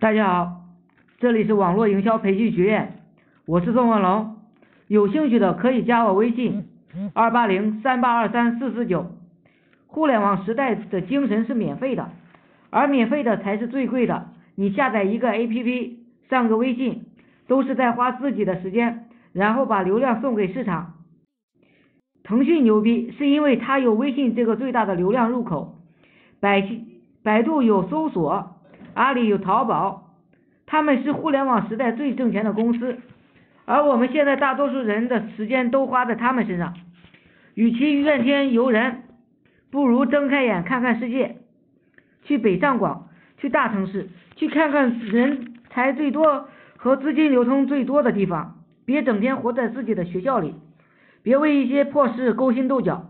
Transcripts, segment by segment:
大家好，这里是网络营销培训学院，我是宋文龙，有兴趣的可以加我微信二八零三八二三四四九。互联网时代的精神是免费的，而免费的才是最贵的。你下载一个 APP，上个微信，都是在花自己的时间，然后把流量送给市场。腾讯牛逼，是因为它有微信这个最大的流量入口，百百度有搜索。阿里有淘宝，他们是互联网时代最挣钱的公司，而我们现在大多数人的时间都花在他们身上。与其怨天尤人，不如睁开眼看看世界，去北上广，去大城市，去看看人才最多和资金流通最多的地方。别整天活在自己的学校里，别为一些破事勾心斗角，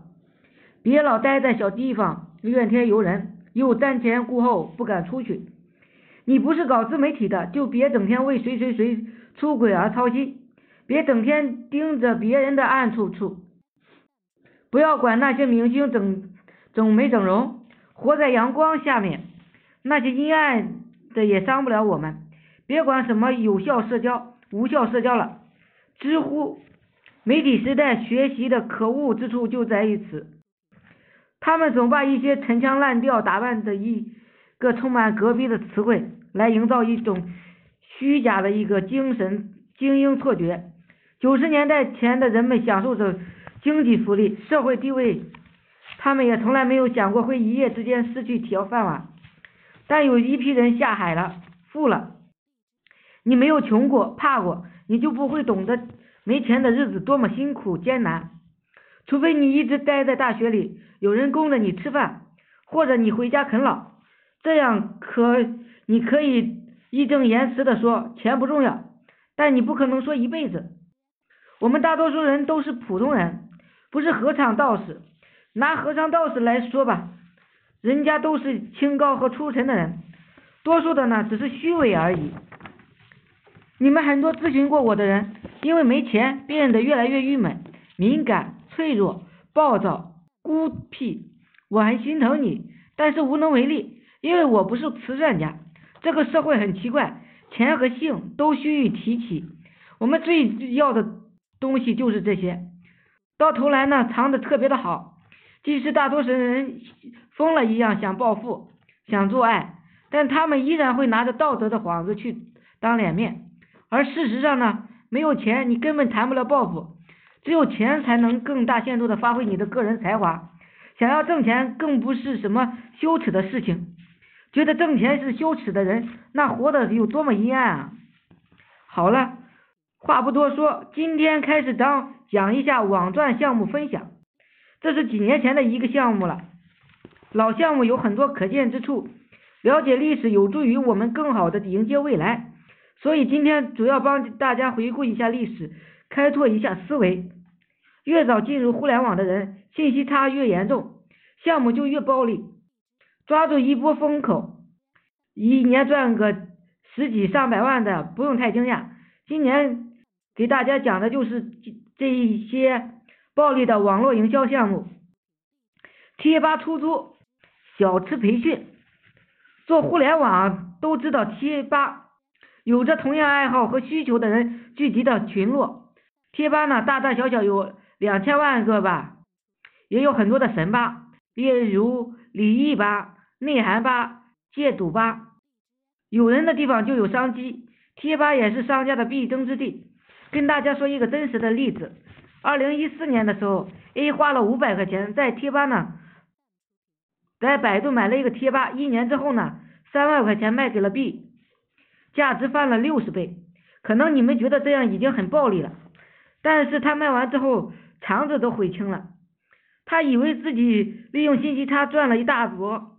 别老待在小地方怨天尤人，又瞻前顾后不敢出去。你不是搞自媒体的，就别整天为谁谁谁出轨而操心，别整天盯着别人的暗处处，不要管那些明星整整没整容，活在阳光下面，那些阴暗的也伤不了我们。别管什么有效社交、无效社交了，知乎媒体时代学习的可恶之处就在于此，他们总把一些陈腔滥调打扮的一个充满隔壁的词汇。来营造一种虚假的一个精神精英错觉。九十年代前的人们享受着经济福利、社会地位，他们也从来没有想过会一夜之间失去铁饭碗。但有一批人下海了，富了。你没有穷过、怕过，你就不会懂得没钱的日子多么辛苦艰难。除非你一直待在大学里，有人供着你吃饭，或者你回家啃老，这样可。你可以义正言辞的说钱不重要，但你不可能说一辈子。我们大多数人都是普通人，不是和尚道士。拿和尚道士来说吧，人家都是清高和出尘的人，多数的呢只是虚伪而已。你们很多咨询过我的人，因为没钱变得越来越郁闷、敏感、脆弱、暴躁、孤僻，我很心疼你，但是无能为力，因为我不是慈善家。这个社会很奇怪，钱和性都须臾提起，我们最要的东西就是这些，到头来呢藏的特别的好，即使大多数人疯了一样想暴富，想做爱，但他们依然会拿着道德的幌子去当脸面，而事实上呢，没有钱你根本谈不了暴富，只有钱才能更大限度的发挥你的个人才华，想要挣钱更不是什么羞耻的事情。觉得挣钱是羞耻的人，那活的有多么阴暗啊！好了，话不多说，今天开始讲讲一下网赚项目分享。这是几年前的一个项目了，老项目有很多可见之处。了解历史有助于我们更好的迎接未来，所以今天主要帮大家回顾一下历史，开拓一下思维。越早进入互联网的人，信息差越严重，项目就越暴利。抓住一波风口，一年赚个十几上百万的不用太惊讶。今年给大家讲的就是这一些暴利的网络营销项目：贴吧出租、小吃培训。做互联网都知道贴吧，有着同样爱好和需求的人聚集的群落。贴吧呢，大大小小有两千万个吧，也有很多的神吧，例如李毅吧。内涵吧，戒赌吧，有人的地方就有商机，贴吧也是商家的必争之地。跟大家说一个真实的例子，二零一四年的时候，A 花了五百块钱在贴吧呢，在百度买了一个贴吧，一年之后呢，三万块钱卖给了 B，价值翻了六十倍。可能你们觉得这样已经很暴利了，但是他卖完之后肠子都悔青了，他以为自己利用信息差赚了一大波。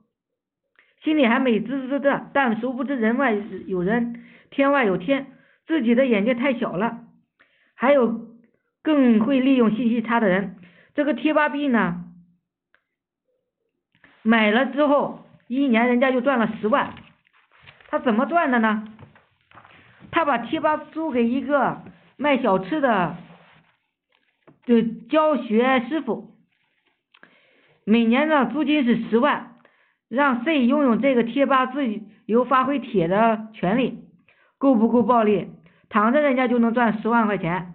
心里还美滋滋的，但殊不知人外有人，天外有天，自己的眼界太小了。还有更会利用信息差的人，这个贴吧币呢，买了之后一年人家就赚了十万，他怎么赚的呢？他把贴吧租给一个卖小吃的的教学师傅，每年的租金是十万。让 C 拥有这个贴吧自由发挥铁的权利，够不够暴力？躺着人家就能赚十万块钱，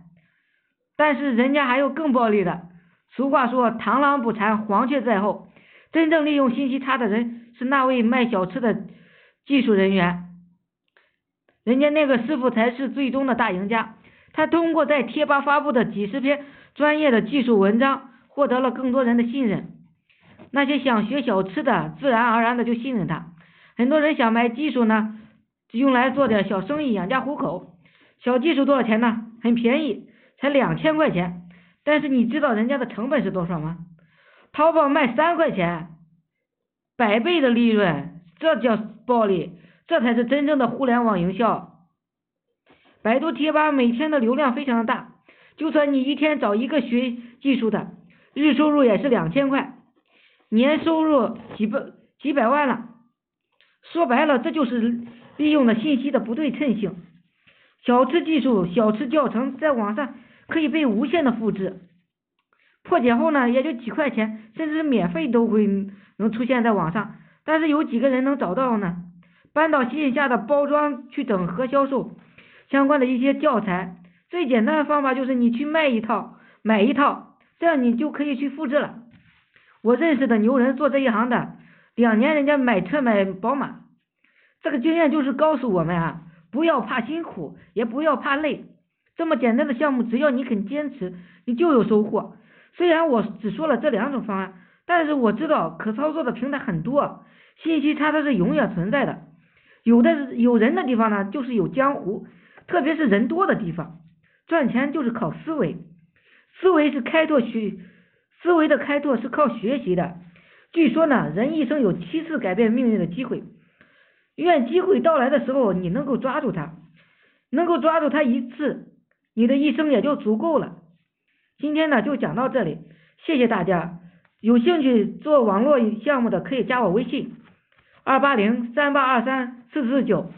但是人家还有更暴力的。俗话说螳螂捕蝉，黄雀在后。真正利用信息差的人是那位卖小吃的技术人员，人家那个师傅才是最终的大赢家。他通过在贴吧发布的几十篇专业的技术文章，获得了更多人的信任。那些想学小吃的，自然而然的就信任他。很多人想买技术呢，用来做点小生意养家糊口。小技术多少钱呢？很便宜，才两千块钱。但是你知道人家的成本是多少吗？淘宝卖三块钱，百倍的利润，这叫暴利，这才是真正的互联网营销。百度贴吧每天的流量非常的大，就算你一天找一个学技术的，日收入也是两千块，年收入几百几百万了。说白了，这就是利用了信息的不对称性。小吃技术、小吃教程在网上可以被无限的复制，破解后呢，也就几块钱，甚至免费都会能出现在网上。但是有几个人能找到呢？搬到线下的包装去整合销售。相关的一些教材，最简单的方法就是你去卖一套，买一套，这样你就可以去复制了。我认识的牛人做这一行的，两年人家买车买宝马，这个经验就是告诉我们啊，不要怕辛苦，也不要怕累，这么简单的项目，只要你肯坚持，你就有收获。虽然我只说了这两种方案，但是我知道可操作的平台很多，信息差它是永远存在的，有的有人的地方呢，就是有江湖。特别是人多的地方，赚钱就是靠思维，思维是开拓学，思维的开拓是靠学习的。据说呢，人一生有七次改变命运的机会，愿机会到来的时候你能够抓住它，能够抓住它一次，你的一生也就足够了。今天呢就讲到这里，谢谢大家。有兴趣做网络项目的可以加我微信：二八零三八二三四四九。